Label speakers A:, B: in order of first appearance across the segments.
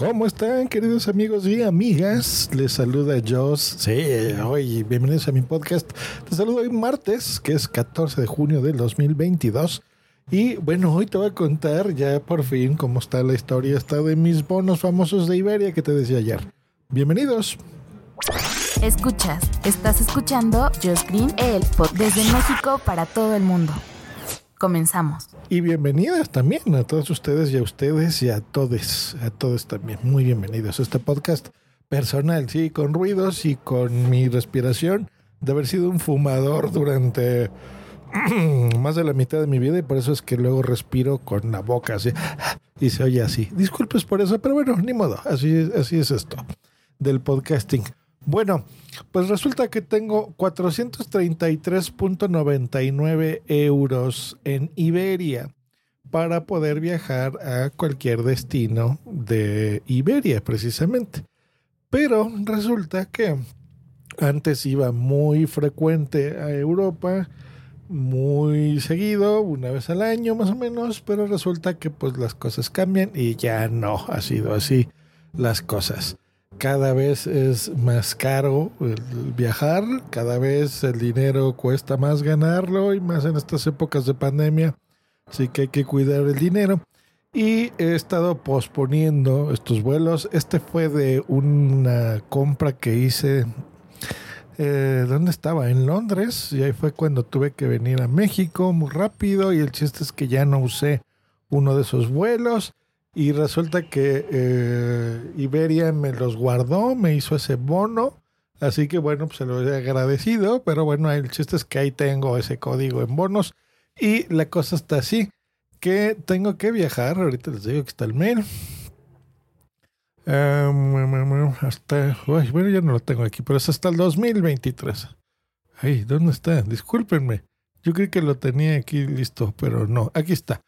A: ¿Cómo están, queridos amigos y amigas? Les saluda Joss. Sí, hoy, bienvenidos a mi podcast. Te saludo hoy martes, que es 14 de junio del 2022. Y bueno, hoy te voy a contar ya por fin cómo está la historia esta de mis bonos famosos de Iberia que te decía ayer. Bienvenidos.
B: Escuchas, estás escuchando Joss Green, el pod desde México para todo el mundo. Comenzamos.
A: Y bienvenidas también a todos ustedes y a ustedes y a todos, a todos también. Muy bienvenidos a este podcast personal, sí, con ruidos y con mi respiración de haber sido un fumador durante más de la mitad de mi vida y por eso es que luego respiro con la boca así y se oye así. Disculpes por eso, pero bueno, ni modo, así, así es esto del podcasting. Bueno, pues resulta que tengo 433.99 euros en Iberia para poder viajar a cualquier destino de Iberia, precisamente. Pero resulta que antes iba muy frecuente a Europa, muy seguido, una vez al año más o menos, pero resulta que pues las cosas cambian y ya no ha sido así las cosas cada vez es más caro el viajar, cada vez el dinero cuesta más ganarlo y más en estas épocas de pandemia, así que hay que cuidar el dinero. Y he estado posponiendo estos vuelos. Este fue de una compra que hice. Eh, ¿Dónde estaba? En Londres. Y ahí fue cuando tuve que venir a México muy rápido. Y el chiste es que ya no usé uno de esos vuelos. Y resulta que eh, Iberia me los guardó, me hizo ese bono. Así que bueno, pues se lo he agradecido. Pero bueno, el chiste es que ahí tengo ese código en bonos. Y la cosa está así, que tengo que viajar. Ahorita les digo que está el mail. Um, hasta, bueno, ya no lo tengo aquí, pero es hasta el 2023. Ay, ¿dónde está? Discúlpenme. Yo creí que lo tenía aquí listo, pero no. Aquí está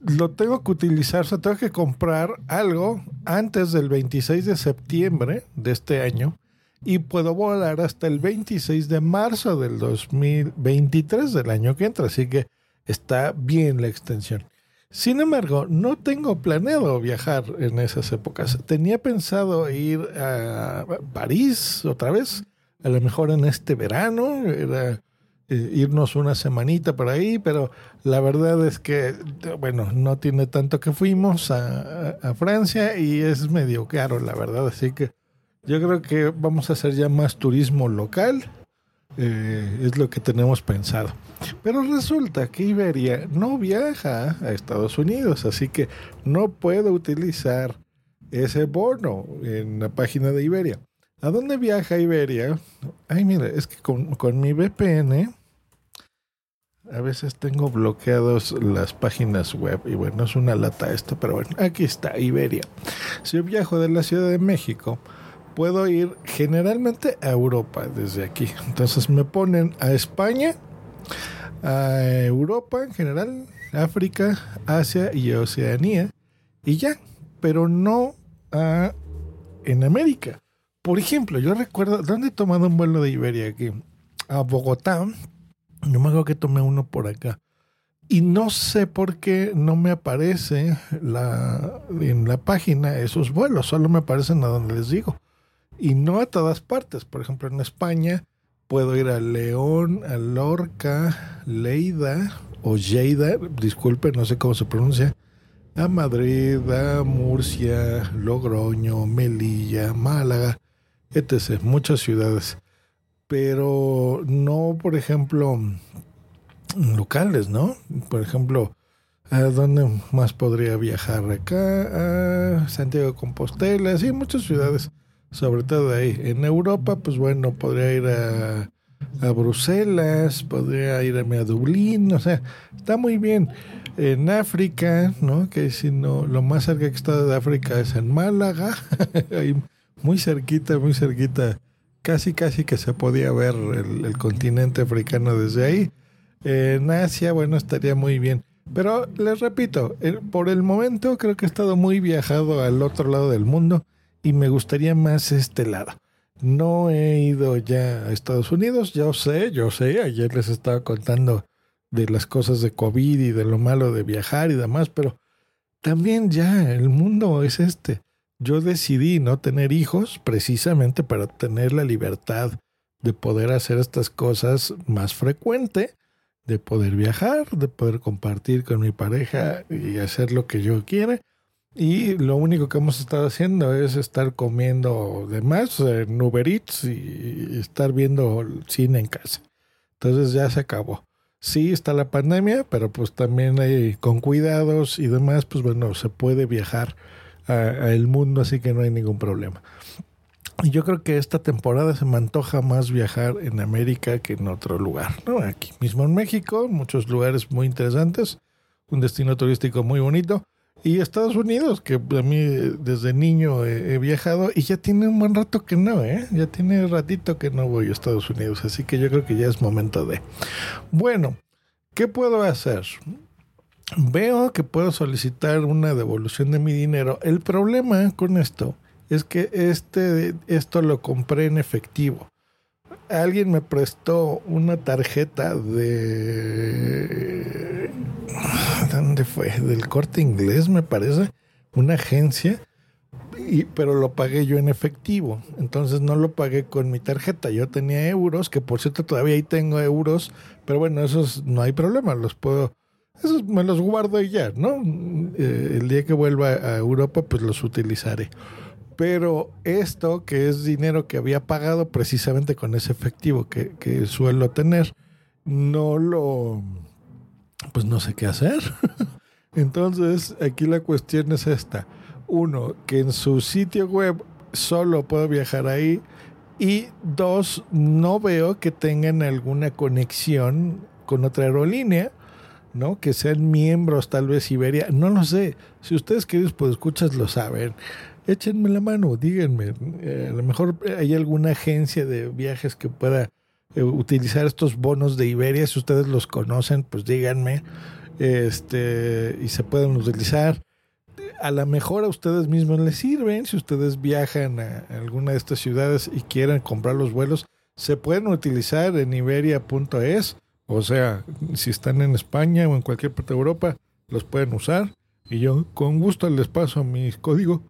A: lo tengo que utilizar, o sea, tengo que comprar algo antes del 26 de septiembre de este año y puedo volar hasta el 26 de marzo del 2023 del año que entra, así que está bien la extensión. Sin embargo, no tengo planeado viajar en esas épocas. Tenía pensado ir a París otra vez, a lo mejor en este verano, era eh, irnos una semanita por ahí, pero la verdad es que, bueno, no tiene tanto que fuimos a, Francia y es medio caro, la verdad. Así que yo creo que vamos a hacer ya más turismo local. Eh, es lo que tenemos pensado. Pero resulta que Iberia no viaja a Estados Unidos, así que no puedo utilizar ese bono en la página de Iberia. ¿A dónde viaja Iberia? Ay, mira, es que con, con mi VPN a veces tengo bloqueados las páginas web y bueno, es una lata esto, pero bueno, aquí está Iberia. Si yo viajo de la Ciudad de México, puedo ir generalmente a Europa desde aquí. Entonces me ponen a España, a Europa en general, África, Asia y Oceanía y ya, pero no a en América. Por ejemplo, yo recuerdo, ¿dónde he tomado un vuelo de Iberia aquí? A Bogotá, yo me acuerdo que tomé uno por acá. Y no sé por qué no me aparece la, en la página esos vuelos, solo me aparecen a donde les digo. Y no a todas partes. Por ejemplo, en España puedo ir a León, a Lorca, Leida o Lleida, disculpe, no sé cómo se pronuncia, a Madrid, a Murcia, Logroño, Melilla, Málaga, etc. Muchas ciudades pero no, por ejemplo, locales, ¿no? Por ejemplo, ¿a dónde más podría viajar? Acá, a Santiago de Compostela, sí, muchas ciudades, sobre todo ahí. En Europa, pues bueno, podría ir a, a Bruselas, podría irme a Dublín, o sea, está muy bien. En África, ¿no? Que si no, lo más cerca que está de África es en Málaga, muy cerquita, muy cerquita casi casi que se podía ver el, continente africano desde ahí. En Asia, bueno, estaría muy bien. Pero les repito, por el momento creo que he estado muy viajado al otro lado del mundo y me gustaría más este lado. No he ido ya a Estados Unidos, yo sé, yo sé, ayer les estaba contando de las cosas de COVID y de lo malo de viajar y demás, pero también ya el mundo es este. Yo decidí no tener hijos precisamente para tener la libertad de poder hacer estas cosas más frecuente, de poder viajar, de poder compartir con mi pareja y hacer lo que yo quiera. Y lo único que hemos estado haciendo es estar comiendo de más en Uber Eats y estar viendo cine en casa. Entonces ya se acabó. Sí está la pandemia, pero pues también hay con cuidados y demás, pues bueno, se puede viajar al mundo, así que no hay ningún problema. Y yo creo que esta temporada se me antoja más viajar en América que en otro lugar, ¿no? Aquí mismo en México, muchos lugares muy interesantes, un destino turístico muy bonito. Y Estados Unidos, que a mí desde niño he, viajado y ya tiene un buen rato que no, ¿eh? Ya tiene ratito que no voy a Estados Unidos, así que yo creo que ya es momento de... Bueno, ¿qué puedo hacer? Veo que puedo solicitar una devolución de mi dinero. El problema con esto es que este, esto lo compré en efectivo. Alguien me prestó una tarjeta de... ¿Dónde fue? Del corte inglés, me parece. Una agencia. Y, pero lo pagué yo en efectivo. Entonces no lo pagué con mi tarjeta. Yo tenía euros, que por cierto todavía ahí tengo euros. Pero bueno, esos no hay problema. Los puedo esos me los guardo ya, ¿no? Eh, el día que vuelva a Europa, pues los utilizaré. Pero esto, que es dinero que había pagado precisamente con ese efectivo que, que suelo tener, no lo. Pues no sé qué hacer. Entonces, aquí la cuestión es esta. Uno, que en su sitio web solo puedo viajar ahí. Y dos, no veo que tengan alguna conexión con otra aerolínea ¿no? Que sean miembros, tal vez Iberia, no lo sé. Si ustedes queridos pues escuchas lo saben, échenme la mano, díganme. Eh, a lo mejor hay alguna agencia de viajes que pueda eh, utilizar estos bonos de Iberia, si ustedes los conocen, pues díganme. Este, y se pueden utilizar. A lo mejor a ustedes mismos les sirven, si ustedes viajan a alguna de estas ciudades y quieren comprar los vuelos, se pueden utilizar en iberia.es o sea, si están en España o en cualquier parte de Europa, los pueden usar. Y yo con gusto les paso mi código.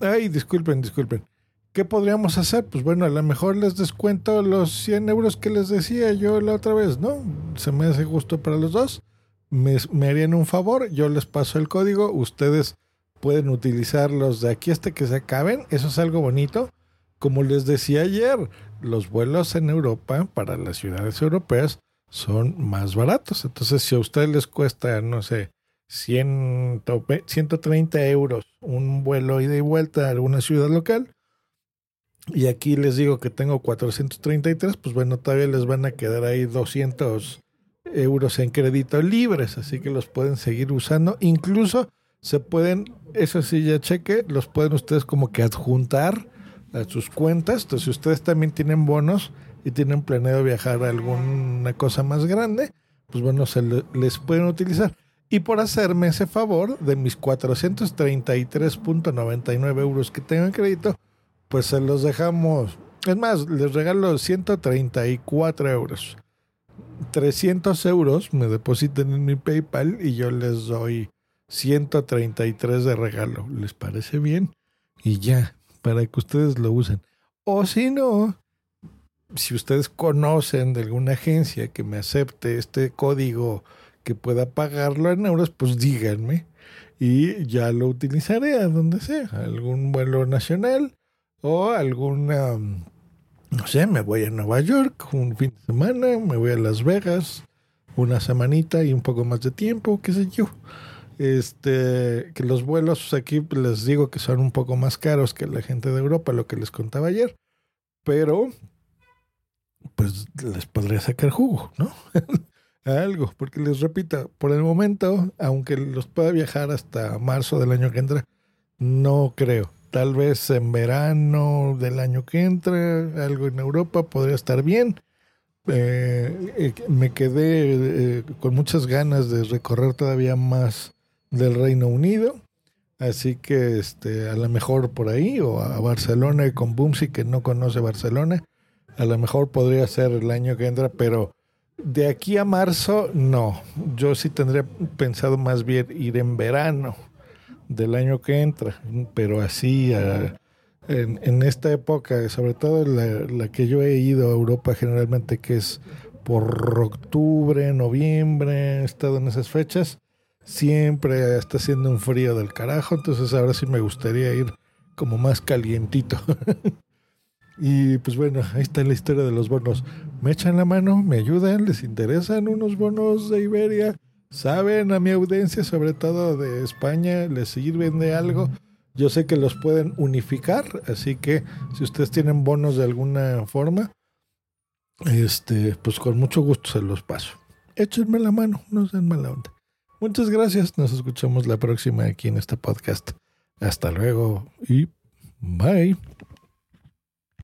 A: Ay, disculpen, disculpen. ¿Qué podríamos hacer? Pues bueno, a lo mejor les descuento los 100 euros que les decía yo la otra vez, ¿no? Se me hace justo para los dos. Me, me harían un favor, yo les paso el código, ustedes pueden utilizarlos de aquí hasta que se acaben. Eso es algo bonito. Como les decía ayer, los vuelos en Europa para las ciudades europeas son más baratos. Entonces, si a ustedes les cuesta, no sé, 100, 130 euros un vuelo ida y vuelta a alguna ciudad local, y aquí les digo que tengo 433, pues bueno, todavía les van a quedar ahí 200 euros en crédito libres, así que los pueden seguir usando. Incluso se pueden, eso sí ya cheque, los pueden ustedes como que adjuntar a sus cuentas. Entonces, si ustedes también tienen bonos, y tienen planeado viajar a alguna cosa más grande, pues bueno, se les pueden utilizar. Y por hacerme ese favor, de mis 433.99 euros que tengo en crédito, pues se los dejamos. Es más, les regalo 134 euros. 300 euros me depositen en mi PayPal y yo les doy 133 de regalo. ¿Les parece bien? Y ya, para que ustedes lo usen. O si no, si ustedes conocen de alguna agencia que me acepte este código que pueda pagarlo en euros, pues díganme y ya lo utilizaré a donde sea, algún vuelo nacional o alguna, no sé, me voy a Nueva York un fin de semana, me voy a Las Vegas una semanita y un poco más de tiempo, qué sé yo. Este, que los vuelos aquí les digo que son un poco más caros que la gente de Europa, lo que les contaba ayer, pero pues les podría sacar jugo, ¿no? algo, porque les repito, por el momento, aunque los pueda viajar hasta marzo del año que entra, no creo. Tal vez en verano del año que entra, algo en Europa podría estar bien. Eh, eh, me quedé eh, con muchas ganas de recorrer todavía más del Reino Unido. Así que este, a lo mejor por ahí, o a Barcelona con Bumsy, que no conoce Barcelona, a lo mejor podría ser el año que entra, pero de aquí a marzo no. Yo sí tendría pensado más bien ir en verano. del año que entra, pero así en, esta época, sobre todo la, que yo he ido a Europa generalmente, que es por octubre, noviembre, he estado en esas fechas, siempre está haciendo un frío del carajo, entonces ahora sí me gustaría ir como más calientito. y pues bueno, ahí está la historia de los bonos. Me echan la mano, me ayudan, les interesan unos bonos de Iberia, saben a mi audiencia, sobre todo de España, les sirven de algo. Yo sé que los pueden unificar, así que si ustedes tienen bonos de alguna forma, este, pues con mucho gusto se los paso. Échenme la mano, no sean mala onda. Muchas gracias, nos escuchamos la próxima aquí en este podcast. Hasta luego y bye.